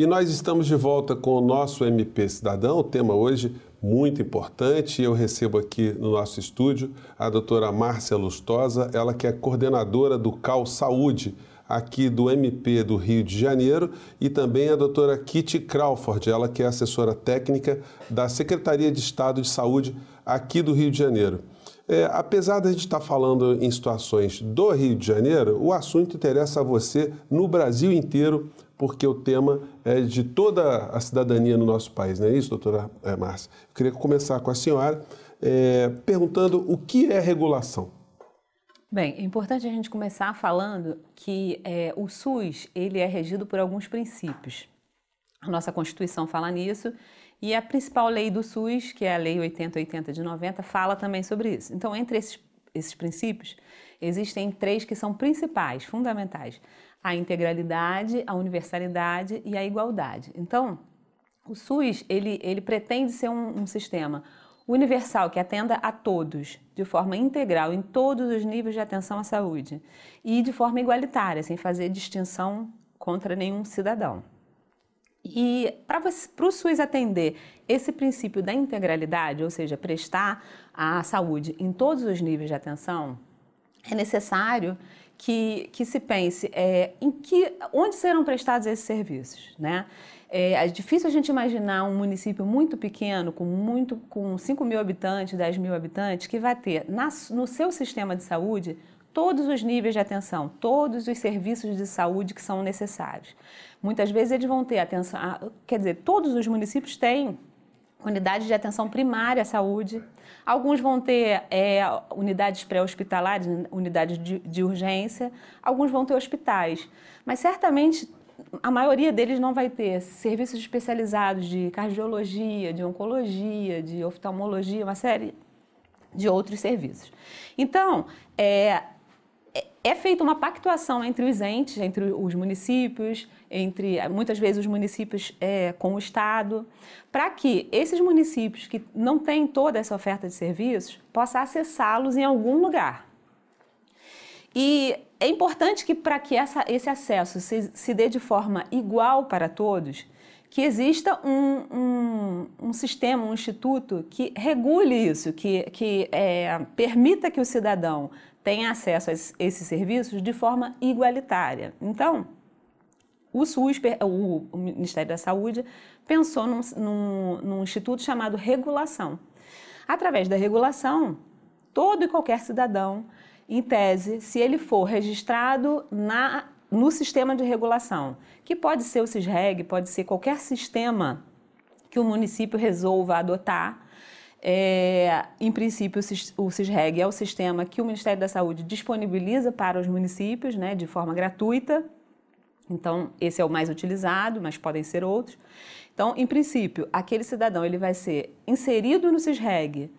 E nós estamos de volta com o nosso MP Cidadão, o tema hoje muito importante. Eu recebo aqui no nosso estúdio a doutora Márcia Lustosa, ela que é coordenadora do CAL Saúde, aqui do MP do Rio de Janeiro, e também a doutora Kitty Crawford, ela que é assessora técnica da Secretaria de Estado de Saúde aqui do Rio de Janeiro. É, apesar da gente estar falando em situações do Rio de Janeiro, o assunto interessa a você no Brasil inteiro, porque o tema é de toda a cidadania no nosso país, não é isso, doutora é, Márcia? Eu queria começar com a senhora é, perguntando o que é regulação. Bem, é importante a gente começar falando que é, o SUS ele é regido por alguns princípios. A nossa Constituição fala nisso e a principal lei do SUS, que é a Lei 8080 de 90, fala também sobre isso. Então, entre esses, esses princípios, existem três que são principais, fundamentais a integralidade, a universalidade e a igualdade. Então, o SUS ele, ele pretende ser um, um sistema universal que atenda a todos de forma integral em todos os níveis de atenção à saúde e de forma igualitária, sem fazer distinção contra nenhum cidadão. E para o SUS atender esse princípio da integralidade, ou seja, prestar a saúde em todos os níveis de atenção, é necessário que, que se pense é, em que, onde serão prestados esses serviços, né? É, é, difícil a gente imaginar um município muito pequeno, com, muito, com 5 mil habitantes, 10 mil habitantes, que vai ter na, no seu sistema de saúde todos os níveis de atenção, todos os serviços de saúde que são necessários. Muitas vezes eles vão ter atenção, quer dizer, todos os municípios têm unidades de atenção primária à saúde. Alguns vão ter é, unidades pré-hospitalares, unidades de, de, urgência. Alguns vão ter hospitais. Mas certamente a maioria deles não vai ter serviços especializados de cardiologia, de oncologia, de oftalmologia, uma série de outros serviços. Então, é, é feita uma pactuação entre os entes, entre os municípios, entre muitas vezes os municípios é, com o Estado, para que esses municípios que não têm toda essa oferta de serviços possam acessá-los em algum lugar. E é importante que para que essa, esse acesso se, se, dê de forma igual para todos, que exista um, um, um sistema, um instituto que regule isso, que, que é, permita que o cidadão tenha acesso a esses serviços de forma igualitária. Então, o SUS, o Ministério da Saúde, pensou num, num, num instituto chamado regulação. Através da regulação, todo e qualquer cidadão, em tese, se ele for registrado na, no sistema de regulação, que pode ser o SISREG, pode ser qualquer sistema que o município resolva adotar, é, em princípio, o CISREG é o sistema que o Ministério da Saúde disponibiliza para os municípios, né, de forma gratuita. Então, esse é o mais utilizado, mas podem ser outros. Então, em princípio, aquele cidadão ele vai ser inserido no CISREG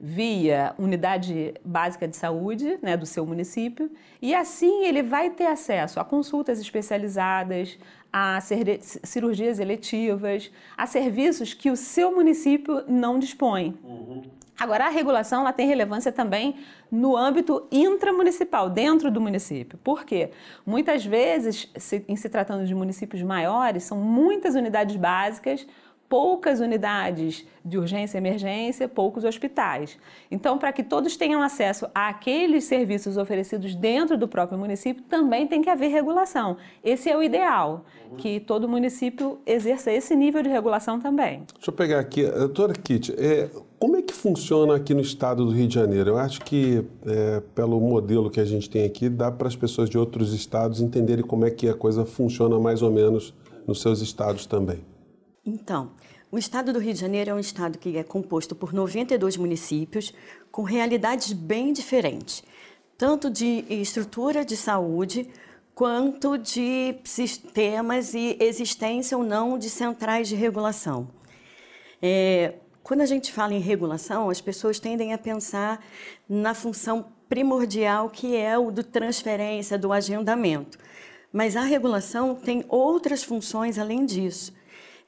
via unidade básica de saúde né, do seu município, e assim ele vai ter acesso a consultas especializadas, a cirurgias eletivas, a serviços que o seu município não dispõe. Uhum. Agora, a regulação ela tem relevância também no âmbito intramunicipal, dentro do município. Por quê? Muitas vezes, se, em se tratando de municípios maiores, são muitas unidades básicas poucas unidades de urgência e emergência, poucos hospitais. Então, para que todos tenham acesso àqueles serviços oferecidos dentro do próprio município, também tem que haver regulação. Esse é o ideal, uhum. que todo município exerça esse nível de regulação também. Deixa eu pegar aqui, doutora Kitty, é, como é que funciona aqui no estado do Rio de Janeiro? Eu acho que, é, pelo modelo que a gente tem aqui, dá para as pessoas de outros estados entenderem como é que a coisa funciona mais ou menos nos seus estados também. Então, o estado do Rio de Janeiro é um estado que é composto por 92 municípios com realidades bem diferentes, tanto de estrutura de saúde quanto de sistemas e existência ou não de centrais de regulação. É, quando a gente fala em regulação, as pessoas tendem a pensar na função primordial que é o do transferência, do agendamento. Mas a regulação tem outras funções além disso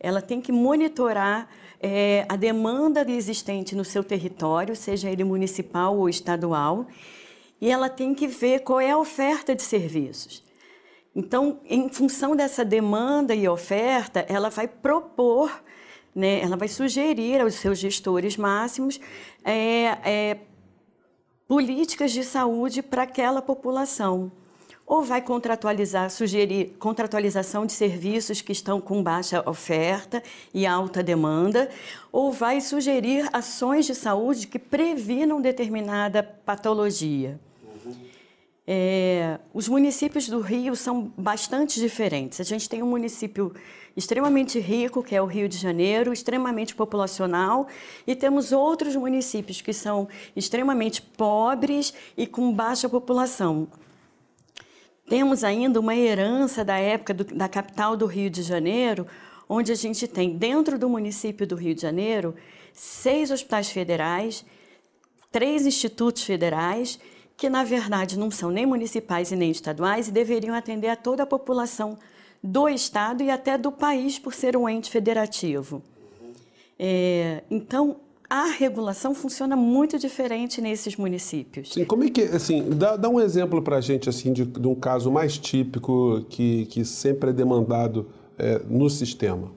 ela tem que monitorar é, a demanda existente no seu território, seja ele municipal ou estadual, e ela tem que ver qual é a oferta de serviços. Então, em função dessa demanda e oferta, ela vai propor, né, ela vai sugerir aos seus gestores máximos é, é, políticas de saúde para aquela população. Ou vai contratualizar, sugerir contratualização de serviços que estão com baixa oferta e alta demanda, ou vai sugerir ações de saúde que previnam determinada patologia. É, os municípios do Rio são bastante diferentes. A gente tem um município extremamente rico, que é o Rio de Janeiro, extremamente populacional, e temos outros municípios que são extremamente pobres e com baixa população. Temos ainda uma herança da época do, da capital do Rio de Janeiro, onde a gente tem, dentro do município do Rio de Janeiro, seis hospitais federais, três institutos federais que na verdade não são nem municipais e nem estaduais e deveriam atender a toda a população do estado e até do país por ser um ente federativo. É, então, a regulação funciona muito diferente nesses municípios. Sim, como é que, assim, dá, dá um exemplo para a gente, assim, de, de, um caso mais típico que, que sempre é demandado é, no sistema.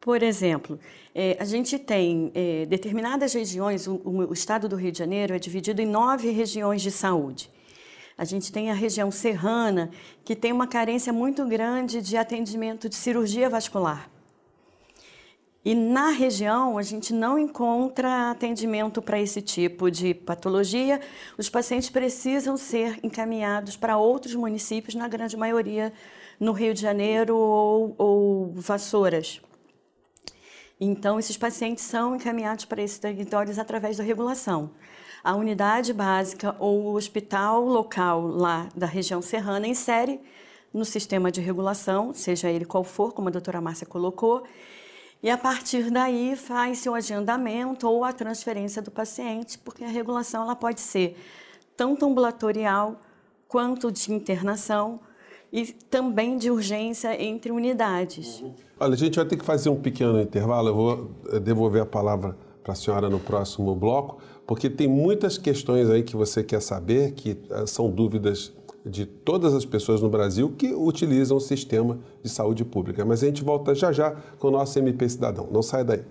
Por exemplo, é, a gente tem é, determinadas regiões, o, o, estado do Rio de Janeiro é dividido em nove regiões de saúde. A gente tem a região serrana, que tem uma carência muito grande de atendimento de cirurgia vascular. E na região, a gente não encontra atendimento para esse tipo de patologia. Os pacientes precisam ser encaminhados para outros municípios, na grande maioria no Rio de Janeiro ou, ou Vassouras. Então, esses pacientes são encaminhados para esses territórios através da regulação. A unidade básica ou o hospital local lá da região serrana insere no sistema de regulação, seja ele qual for, como a doutora Márcia colocou, e a partir daí faz-se o agendamento ou a transferência do paciente, porque a regulação ela pode ser tanto ambulatorial quanto de internação e também de urgência entre unidades. Olha, a gente vai ter que fazer um pequeno intervalo. Eu vou eh, devolver a palavra para a senhora no próximo bloco, porque tem muitas questões aí que você quer saber, que eh, são dúvidas de todas as pessoas no Brasil que utilizam o sistema de saúde pública. Mas a gente volta já já com o nosso MP Cidadão. Não sai daí.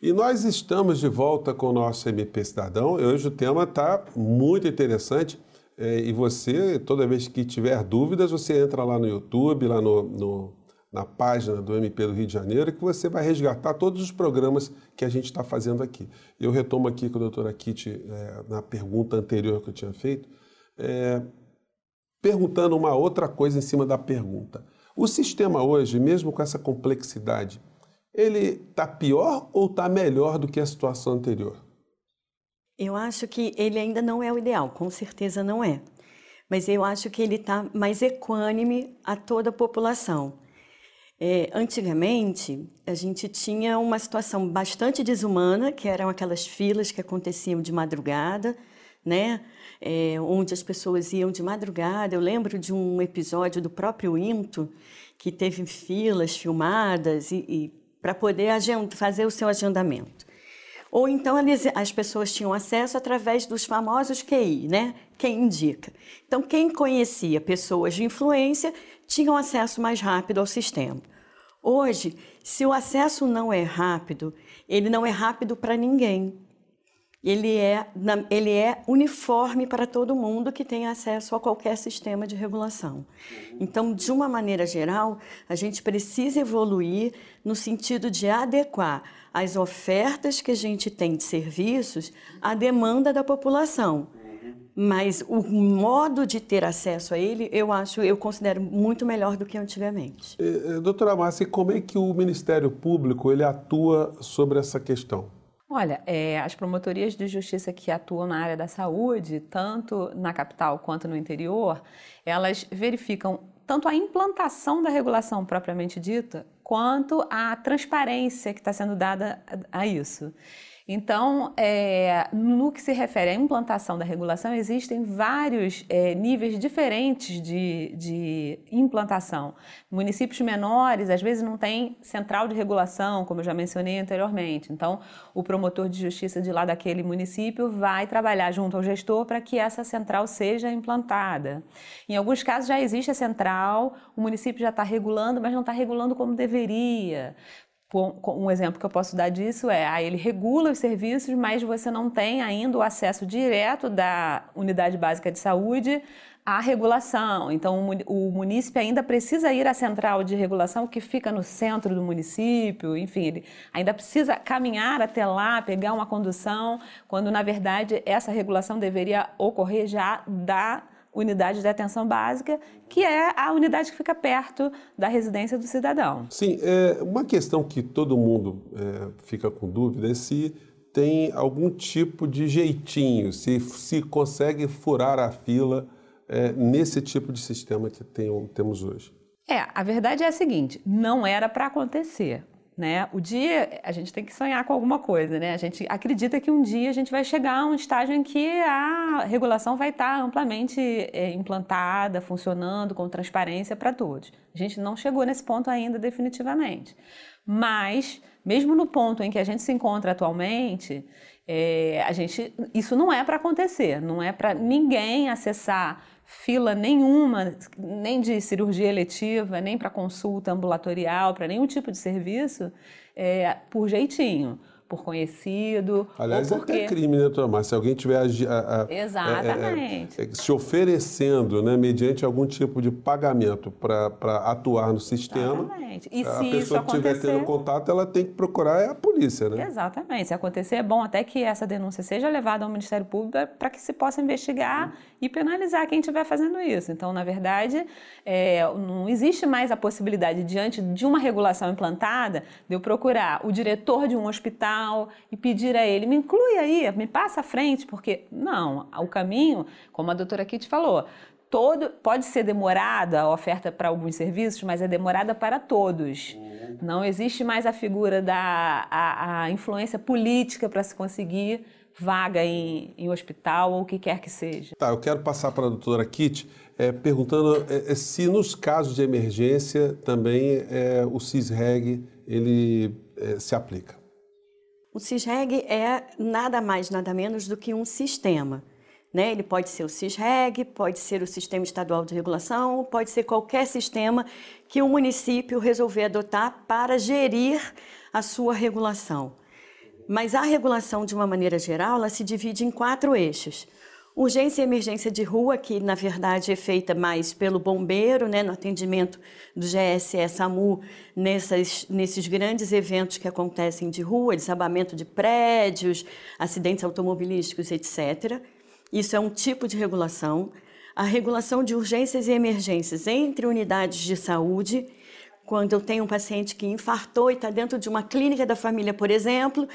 E nós estamos de volta com o nosso MP Cidadão. Hoje o tema está muito interessante. É, e você, toda vez que tiver dúvidas, você entra lá no YouTube, lá no, no, na página do MP do Rio de Janeiro, que você vai resgatar todos os programas que a gente está fazendo aqui. Eu retomo aqui com a doutora Kitty, é, na pergunta anterior que eu tinha feito, é, perguntando uma outra coisa em cima da pergunta. O sistema hoje, mesmo com essa complexidade, ele está pior ou está melhor do que a situação anterior? Eu acho que ele ainda não é o ideal, com certeza não é. Mas eu acho que ele está mais equânime a toda a população. É, antigamente, a gente tinha uma situação bastante desumana, que eram aquelas filas que aconteciam de madrugada, né? É, onde as pessoas iam de madrugada. Eu lembro de um episódio do próprio INTO que teve filas filmadas e, e para poder fazer o seu agendamento. Ou então as pessoas tinham acesso através dos famosos QI, né? Quem indica. Então, quem conhecia pessoas de influência tinham acesso mais rápido ao sistema. Hoje, se o acesso não é rápido, ele não é rápido para ninguém ele é, ele é uniforme para todo mundo que tem acesso a qualquer sistema de regulação. Então, de uma maneira geral, a gente precisa evoluir no sentido de adequar as ofertas que a gente tem de serviços à demanda da população. Mas o modo de ter acesso a ele, eu acho, eu considero muito melhor do que antigamente. Doutora Márcia, como é que o Ministério Público ele atua sobre essa questão? Olha, é, as promotorias de justiça que atuam na área da saúde, tanto na capital quanto no interior, elas verificam tanto a implantação da regulação propriamente dita, quanto a transparência que está sendo dada a isso. Então, é, no que se refere à implantação da regulação, existem vários é, níveis diferentes de, de, implantação. Municípios menores, às vezes, não tem central de regulação, como eu já mencionei anteriormente. Então, o promotor de justiça de lá daquele município vai trabalhar junto ao gestor para que essa central seja implantada. Em alguns casos, já existe a central, o município já está regulando, mas não está regulando como deveria. Um exemplo que eu posso dar disso é, ah, ele regula os serviços, mas você não tem ainda o acesso direto da unidade básica de saúde à regulação. Então, o município ainda precisa ir à central de regulação que fica no centro do município, enfim, ele ainda precisa caminhar até lá, pegar uma condução, quando na verdade essa regulação deveria ocorrer já da unidade de atenção básica, que é a unidade que fica perto da residência do cidadão. Sim, é uma questão que todo mundo é, fica com dúvida é se tem algum tipo de jeitinho, se, se consegue furar a fila é, nesse tipo de sistema que tem, temos hoje. É, a verdade é a seguinte: não era para acontecer né? O dia a gente tem que sonhar com alguma coisa, né? A gente acredita que um dia a gente vai chegar a um estágio em que a regulação vai estar amplamente é, implantada, funcionando com transparência para todos. A gente não chegou nesse ponto ainda definitivamente, mas mesmo no ponto em que a gente se encontra atualmente, é, a gente isso não é para acontecer, não é para ninguém acessar fila nenhuma, nem de cirurgia eletiva, nem para consulta ambulatorial, para nenhum tipo de serviço, é, por jeitinho por conhecido. Aliás, ou porque... é até crime, né, Tomás? Se alguém tiver a, a, a, Exatamente. É, é, se oferecendo, né, mediante algum tipo de pagamento para atuar no sistema, Exatamente. E a se pessoa que estiver tendo contato, ela tem que procurar a polícia, né? Exatamente. Se acontecer, é bom até que essa denúncia seja levada ao Ministério Público para que se possa investigar hum. e penalizar quem estiver fazendo isso. Então, na verdade, é, não existe mais a possibilidade, diante de uma regulação implantada, de eu procurar o diretor de um hospital e pedir a ele, me inclui aí, me passa à frente, porque não, o caminho, como a doutora Kitty falou, todo pode ser demorada a oferta para alguns serviços, mas é demorada para todos. Uhum. Não existe mais a figura da a, a influência política para se conseguir vaga em, em hospital ou o que quer que seja. Tá, eu quero passar para a doutora Kitty é, perguntando é, se nos casos de emergência também é, o CISREG ele se aplica. O CISREG é nada mais, nada menos do que um sistema. Né? Ele pode ser o CISREG, pode ser o Sistema Estadual de Regulação, pode ser qualquer sistema que o município resolver adotar para gerir a sua regulação. Mas a regulação, de uma maneira geral, ela se divide em quatro eixos. Urgência e emergência de rua, que na verdade é feita mais pelo bombeiro, né, no atendimento do GSE SAMU, nessas, nesses grandes eventos que acontecem de rua, desabamento de prédios, acidentes automobilísticos, etc. Isso é um tipo de regulação. A regulação de urgências e emergências entre unidades de saúde quando eu tenho um paciente que infartou e está dentro de uma clínica da família, por exemplo,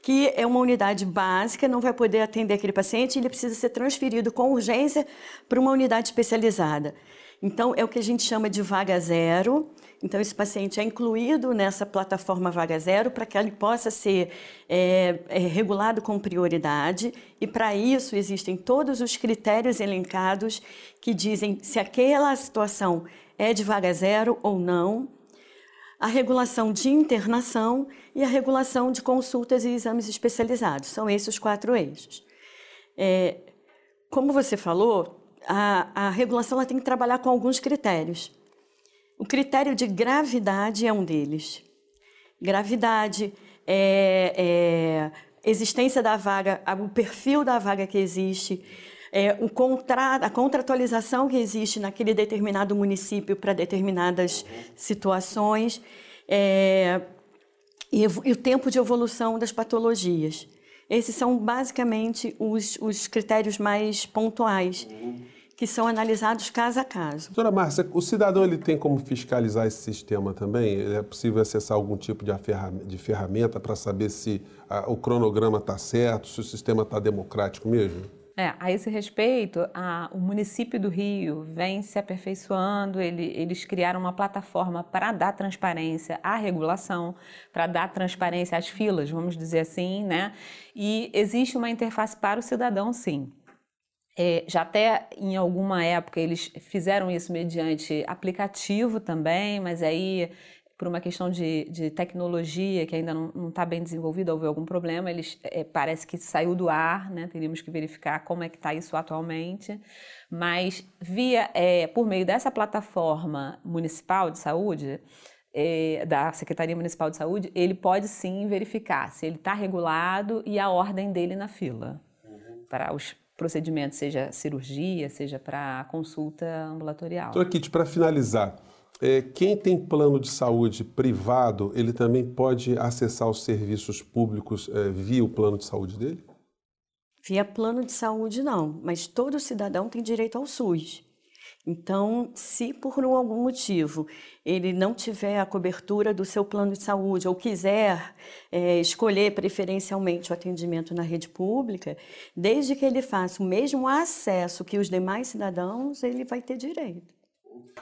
que é uma unidade básica, não vai poder atender aquele paciente, ele precisa ser transferido com urgência para uma unidade especializada. Então, é o que a gente chama de vaga zero. Então, esse paciente é incluído nessa plataforma Vaga Zero para que ele possa ser é, é, regulado com prioridade. E, para isso, existem todos os critérios elencados que dizem se aquela situação é de vaga zero ou não a regulação de internação e a regulação de consultas e exames especializados. São esses os quatro eixos. É, como você falou, a, a regulação ela tem que trabalhar com alguns critérios. O critério de gravidade é um deles. Gravidade, é, é, existência da vaga, o perfil da vaga que existe, é, o contra, a contratualização que existe naquele determinado município para determinadas situações é, e, e, o tempo de evolução das patologias. Esses são basicamente os, os critérios mais pontuais. Que são analisados caso a caso. Doutora Márcia, o cidadão ele tem como fiscalizar esse sistema também? É possível acessar algum tipo de ferramenta para saber se a, o cronograma está certo, se o sistema está democrático mesmo? É, a esse respeito, a, o município do Rio vem se aperfeiçoando, ele, eles criaram uma plataforma para dar transparência à regulação, para dar transparência às filas, vamos dizer assim, né? E existe uma interface para o cidadão, sim. É, já até em alguma época eles fizeram isso mediante aplicativo também, mas aí por uma questão de, de tecnologia que ainda não está bem desenvolvida, houve algum problema, eles é, parece que saiu do ar, né? Teríamos que verificar como é que está isso atualmente. Mas via é, por meio dessa plataforma municipal de saúde, é, da Secretaria Municipal de Saúde, ele pode sim verificar se ele está regulado e a ordem dele na fila uhum. para os procedimentos, seja cirurgia, seja para consulta ambulatorial. Então, aqui, para finalizar, quem tem plano de saúde privado, ele também pode acessar os serviços públicos é, via o plano de saúde dele? Via plano de saúde, não, mas todo cidadão tem direito ao SUS. Então, se por algum motivo ele não tiver a cobertura do seu plano de saúde ou quiser é, escolher preferencialmente o atendimento na rede pública, desde que ele faça o mesmo acesso que os demais cidadãos, ele vai ter direito.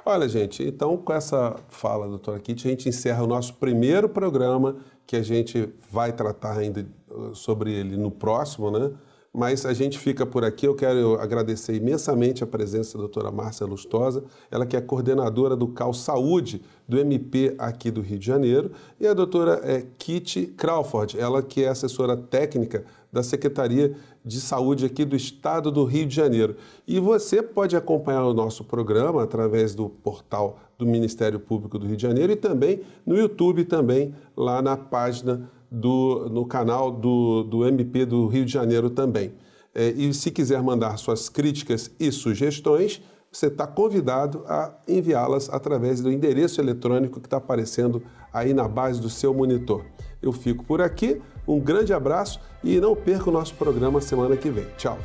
Olha, gente, então com essa fala, doutora Kitty, a gente encerra o nosso primeiro programa, que a gente vai tratar ainda uh, sobre ele no próximo, né? Mas a gente fica por aqui. Eu quero agradecer imensamente a presença da doutora Márcia Lustosa, ela que é coordenadora do CAL Saúde do MP aqui do Rio de Janeiro, e a doutora é, Kitty Crawford, ela que é assessora técnica da Secretaria de Saúde aqui do Estado do Rio de Janeiro. E você pode acompanhar o nosso programa através do portal do Ministério Público do Rio de Janeiro e também no YouTube, também lá na página do no canal do, do MP do Rio de Janeiro também. É, e se quiser mandar suas críticas e sugestões, você está convidado a enviá-las através do endereço eletrônico que está aparecendo aí na base do seu monitor. Eu fico por aqui, um grande abraço e não perca o nosso programa semana que vem. Tchau!